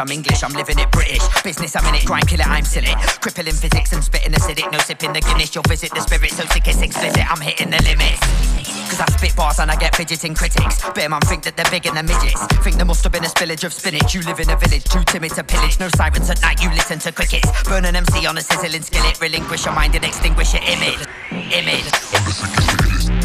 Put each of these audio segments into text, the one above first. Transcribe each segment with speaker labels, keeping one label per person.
Speaker 1: I'm English, I'm living it British. Business, I'm in it, grind killer, I'm silly. Crippling physics I'm spitting acidic, no sipping the Guinness. You'll visit the spirit, so sick it's explicit, I'm hitting the limits. Cause I spit bars and I get fidgeting critics. Bear man think that they're big in the midgets. Think there must have been a spillage of spinach. You live in a village, too timid to pillage. No sirens at night, you listen to crickets. Burn an MC on a sizzling skillet. Relinquish your mind and extinguish your image. Image.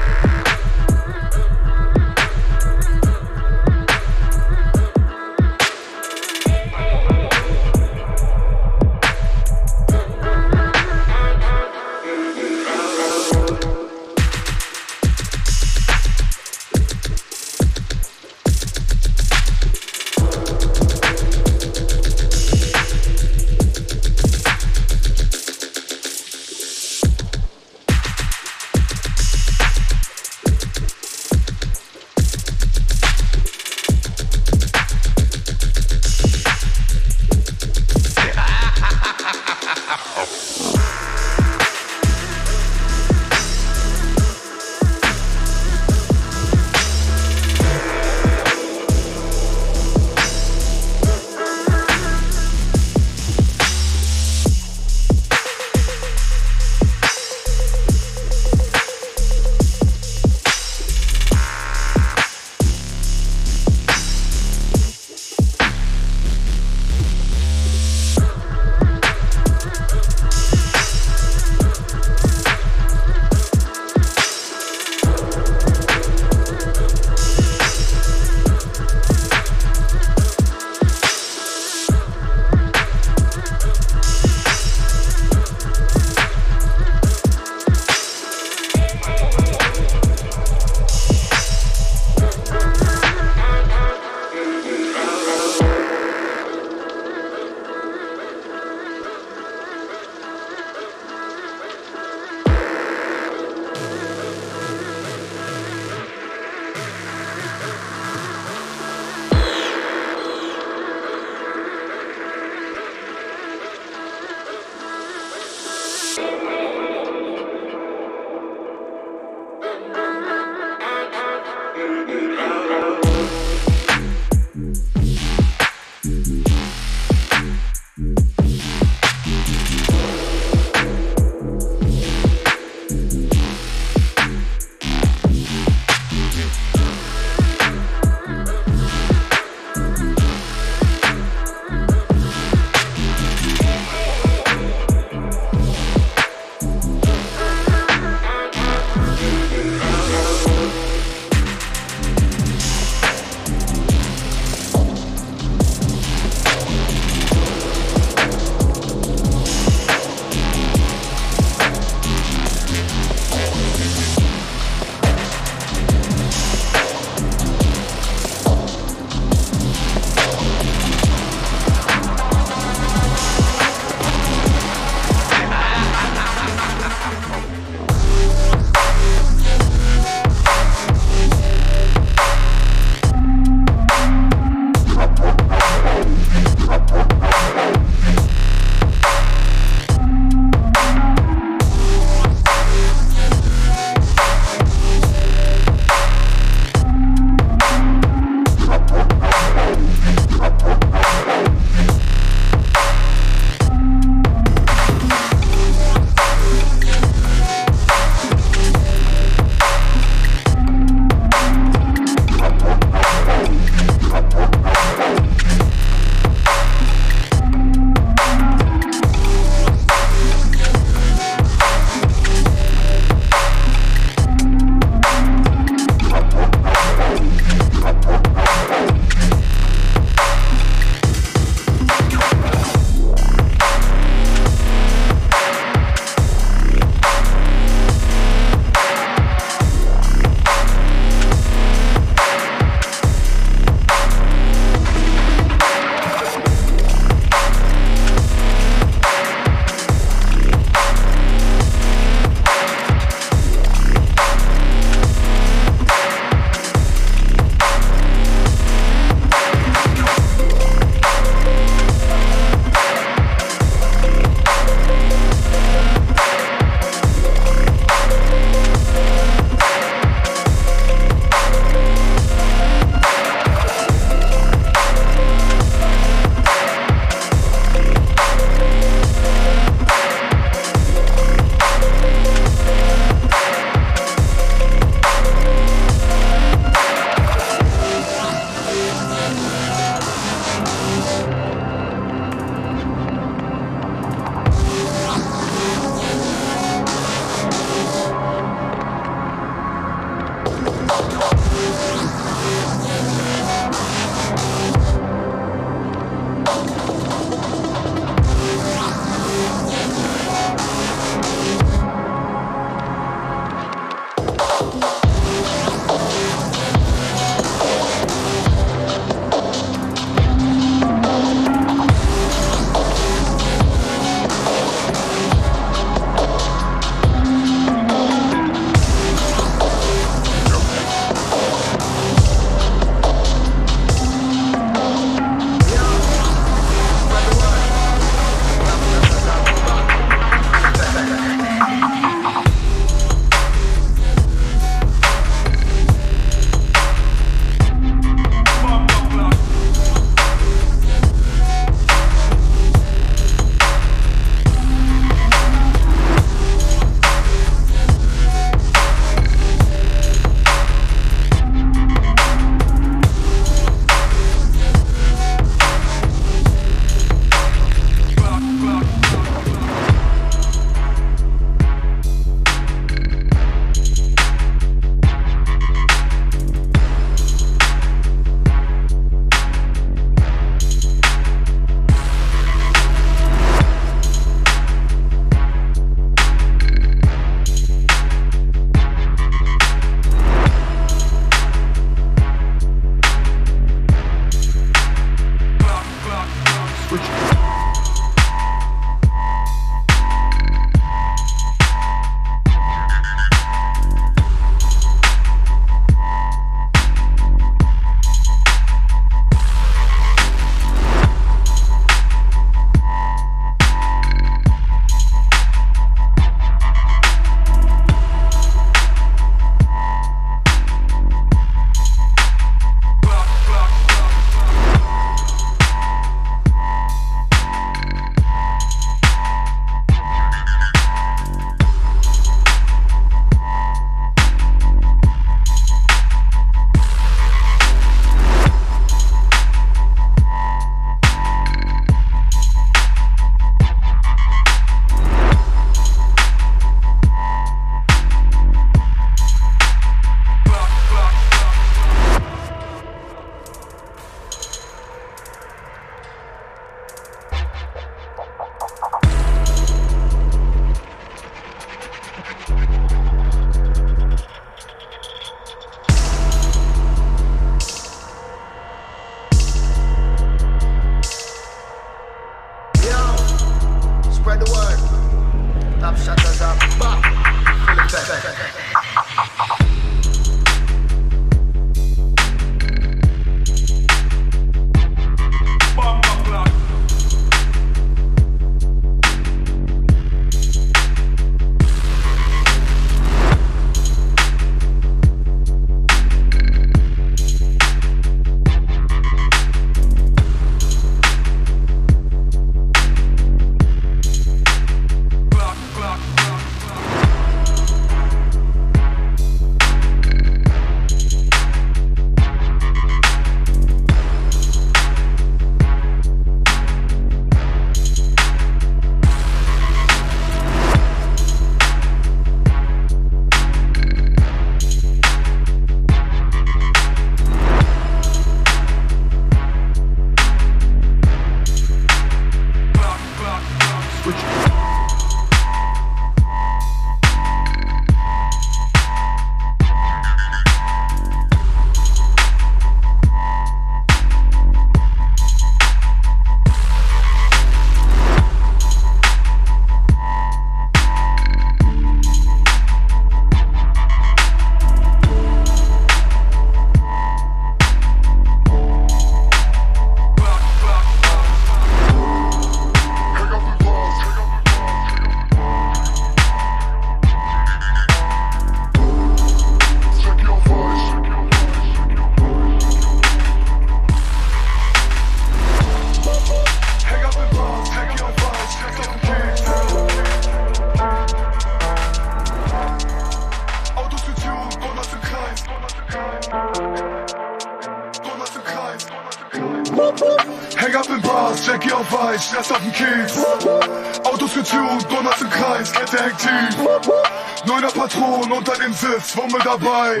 Speaker 2: Wummel dabei.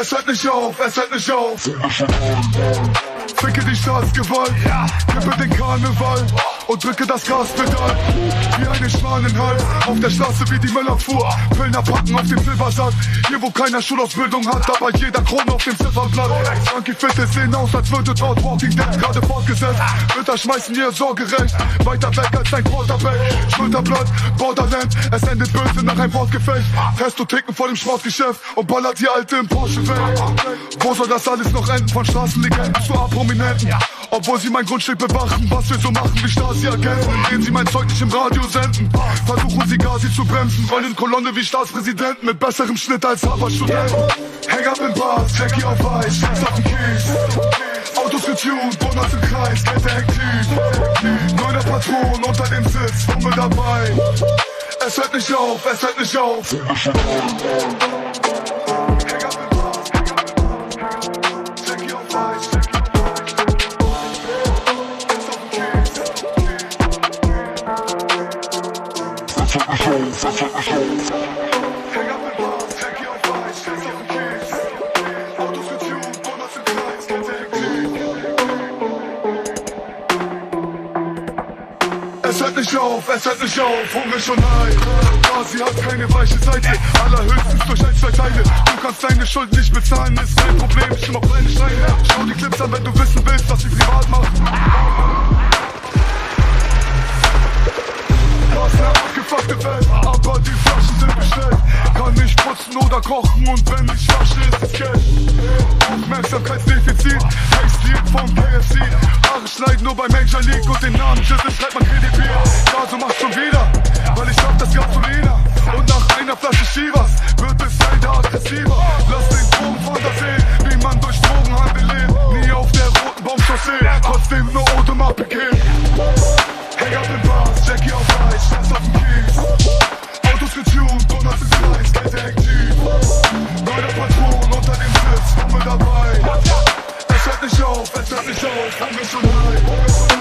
Speaker 2: Es hört nicht auf, es hört nicht auf. Ficke die Staatsgewalt, kippe den Karneval und drücke das Gaspedal wie eine Schwanenhals auf der Straße wie die Müllerfuhr. Pöllner packen auf dem Silbersack, hier wo keiner Schulausbildung hat, aber jeder Krone auf dem Zifferblatt. Frankie Fitte sehen aus, als würde dort Walking Dead gerade fortgesetzt. Mütter schmeißen ihr Sorgerecht, weiter weg als dein Quarterback. Schulterblatt, Borderland, es endet böse nach einem Wortgefecht. Testo ticken vor dem Sportgeschäft und ballert die Alte im Porsche weg. Wo soll das alles noch enden? Von Straßenlegenden zu A-Prominenten. Obwohl sie mein Grundstück bewachen, was wir so machen wie Stasi-Agenten, indem sie mein Zeug nicht im Radio senden. Versuchen sie gar sie zu bremsen, rollen in Kolonne wie Staatspräsidenten mit besserem Schnitt als Harvard-Studenten. Hang up in Bars, Jackie auf Eis, Sex auf Kies. Autos getuned, Donuts im Kreis, Kette aktiv. Neuner Patron unter dem Sitz, Wumme dabei. Es hört nicht auf, es hört nicht auf. Es hört nicht auf, es hört nicht auf, hungrig und Neid. Quasi hat keine weiche Seite, allerhöchstens durch ein, zwei Teile. Du kannst deine Schuld nicht bezahlen, ist kein Problem, ich mach kleine Steine. Schau die Clips an, wenn du wissen willst, was sie privat verzwackte Welt, aber die Flaschen sind bestellt. Kann nicht putzen oder kochen und wenn ich wasche, ist es Cash. Aufmerksamkeitsdefizit, Textil vom KFC. Haare schneiden nur bei Major League und den Namen Jizzle schreibt man KDP. Also macht schon wieder, weil ich hab das Gasolina. Und nach einer Flasche Shivas wird es leider aggressiver. Lass den Drogen von der See, wie man durch Drogenhandel lebt. Nie auf der roten Baumchaussee, trotzdem nur Odem abgegeben. Hang up in Bars, Jackie auf Eis, Schatz auf dem Kies. Autos getuned, Donuts im. Es hört nicht auf, es hört nicht auf, haben wir schon high.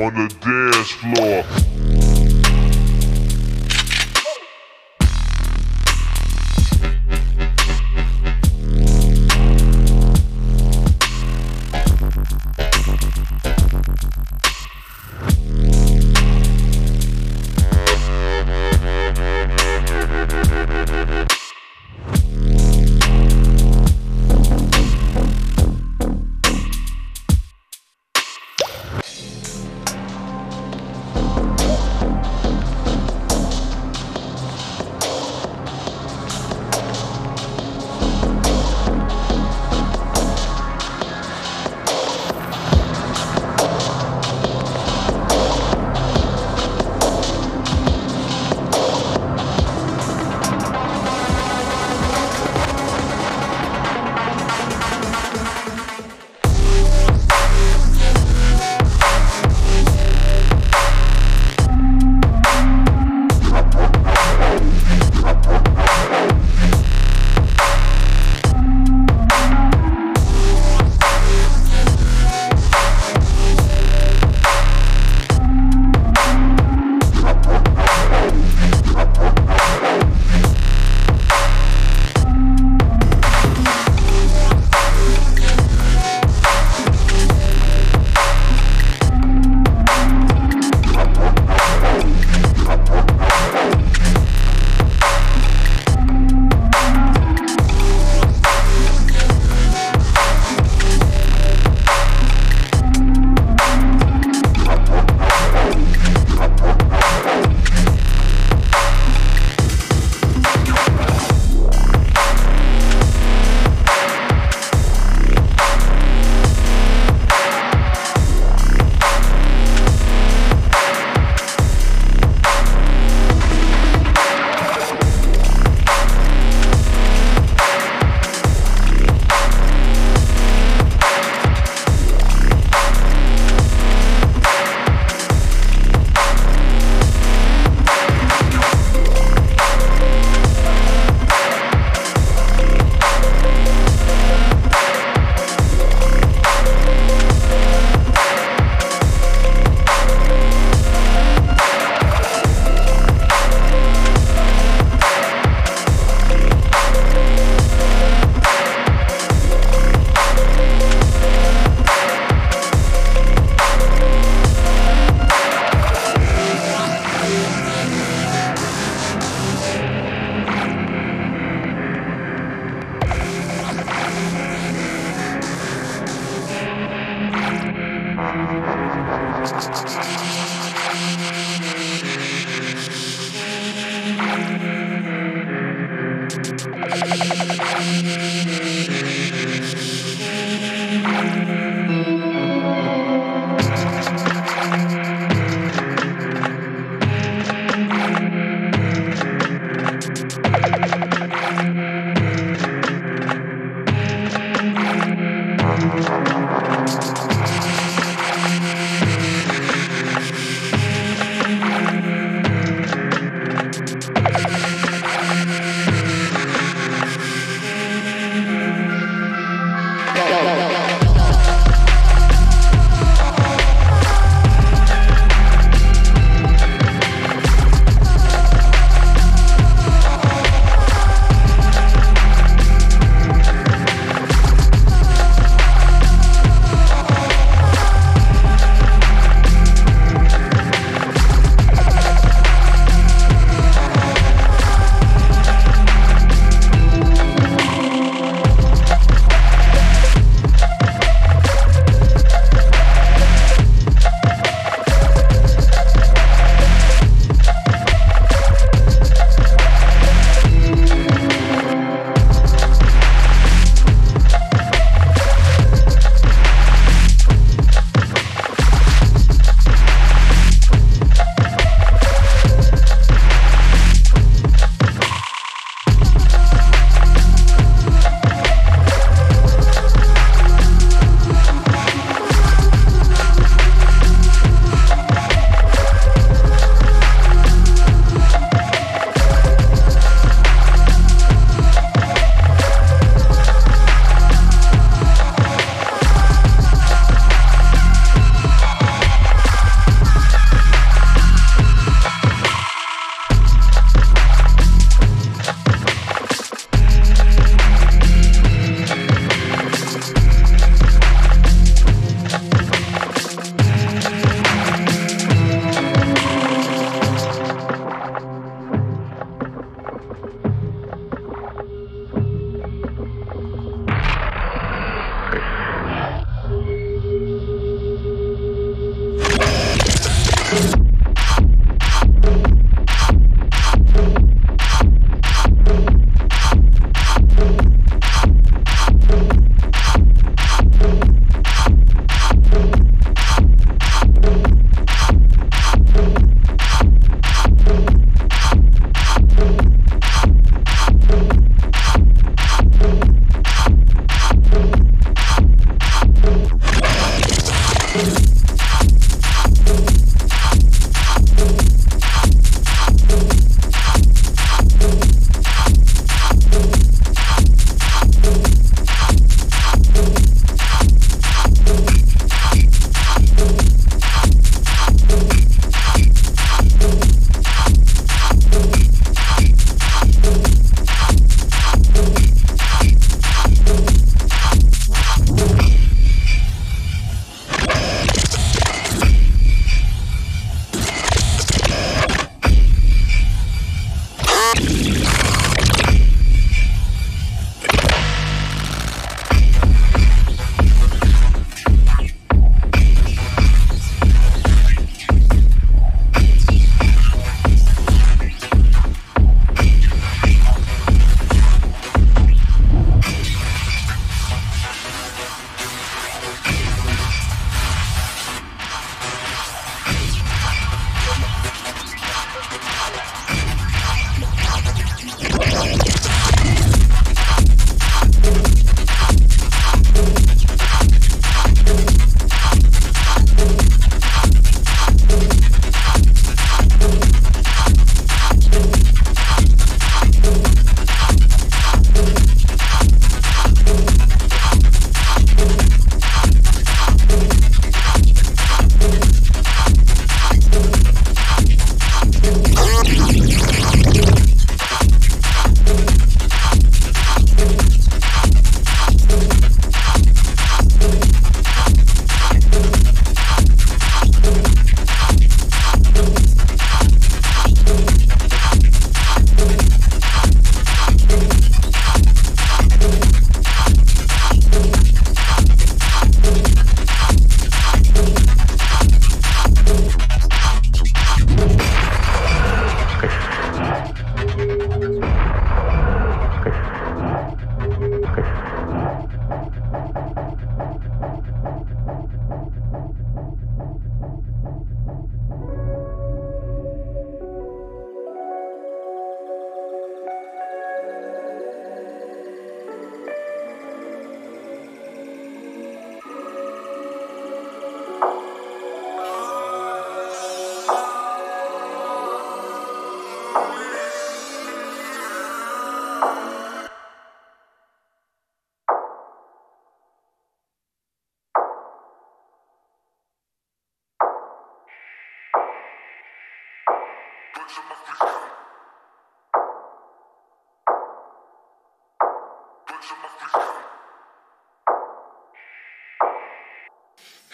Speaker 3: On the dance floor.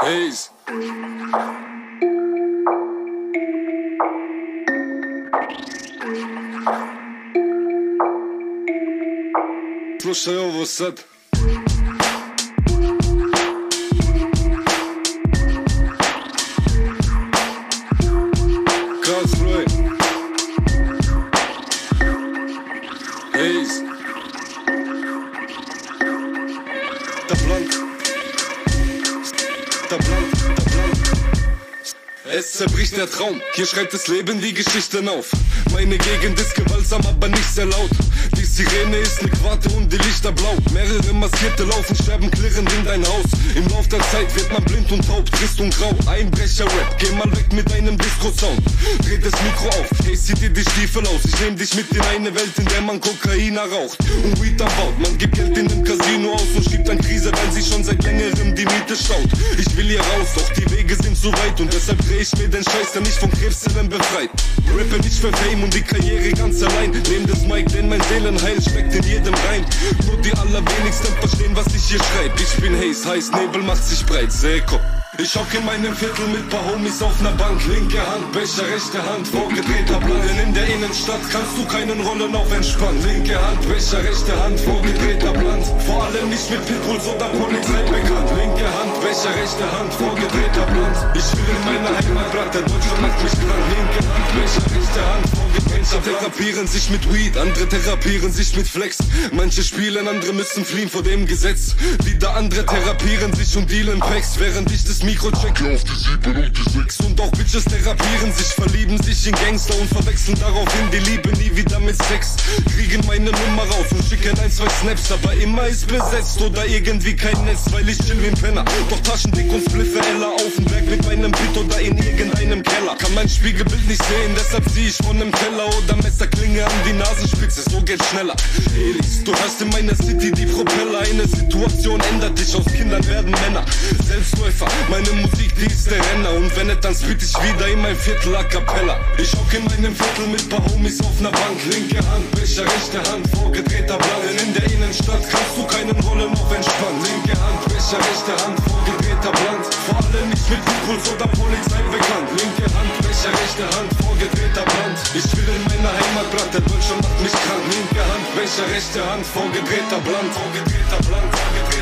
Speaker 4: Peace. Слушай, Овусет. Zerbricht der Traum, hier schreibt das Leben die Geschichten auf. Meine Gegend ist gewaltsam, aber nicht sehr laut. Die Sirene ist ne Quarte und die Lichter blau. Mehrere Maskierte laufen, sterben klirrend in dein Haus. Im Lauf der Zeit wird man blind und taub, trist und grau. Einbrecher-Rap, geh mal weg mit deinem Disco-Sound. Dreh das Mikro auf, hey, zieh dir die Stiefel aus. Ich nehm dich mit in eine Welt, in der man Kokaina raucht und Weed baut. Man gibt Geld in dem Casino aus und schiebt an Krise, weil sie schon seit längerem die Miete staut. Ich will hier raus, doch die Wege sind zu weit und deshalb dreh ich mir den Scheiß, der mich von Krebszellen befreit. Rappe nicht für Fame und die Karriere ganz allein. Nehm das Mic, denn mein Seelenheil steckt in jedem Reim. Nur die allerwenigsten verstehen, was ich hier schreib. Ich bin Haze, heiß Nebel macht sich breit. Seko. Ich hock in meinem Viertel mit paar Homies auf ner Bank. Linke Hand, Becher, rechte Hand, vorgedrehter Plan. Denn in der Innenstadt kannst du keinen Rollen auf entspannt. Linke Hand, Becher, rechte Hand, vorgedrehter Plan. Vor allem nicht mit Pitbulls oder Polizei bekannt. Linke Hand, Becher, rechte Hand, vorgedrehter Plan. Ich will in meine Heimat, Bratte, Deutschland macht mich krank. Linke Hand, Becher, rechte Hand, vorgedrehter Plan. therapieren sich mit Weed, andere therapieren sich mit Flex. Manche spielen, andere müssen fliehen vor dem Gesetz. Wieder andere therapieren sich und dealen Packs, während ich das Mikro checke auf die 7 und die 6. Und auch Bitches therapieren sich, verlieben sich in Gangster und verwechseln daraufhin die Liebe nie wieder mit Sex. Kriegen meine Nummer raus und schicken ein, zwei Snaps, aber immer ist besetzt oder irgendwie kein Netz, weil ich chill wie ein Penner. Doch taschendick und spliffe Ella auf dem Berg mit meinem Beat oder in irgendeinem Keller. Kann mein Spiegelbild nicht sehen, deshalb zieh ich von nem Teller oder Messerklinge an die Nasenspitze, so geht's schneller. Du hörst in meiner City die Propeller, eine Situation ändert dich, aus Kindern werden Männer. Selbstläufer, meine Musik, die ist der Renner und wenn nicht, dann spit ich wieder in mein Viertel a cappella. Ich hock in meinem Viertel mit paar Homies auf ner Bank, linke Hand, Becher, rechte Hand, vorgedrehter Plan. Denn in der Innenstadt kannst du keinen Rollen auf entspannen. Linke Hand, Becher, rechte Hand, vorgedrehter Plan. Vor allem nicht mit Impuls oder Polizei bekannt. Linke Hand, Becher, rechte Hand, vorgedrehter Plan. Ich will in meiner Heimat, Bratte, Deutschland macht mich krank. Linke Hand, Becher, rechte Hand, vorgedrehter Plan. Vorgedrehter Plan, vorgedrehter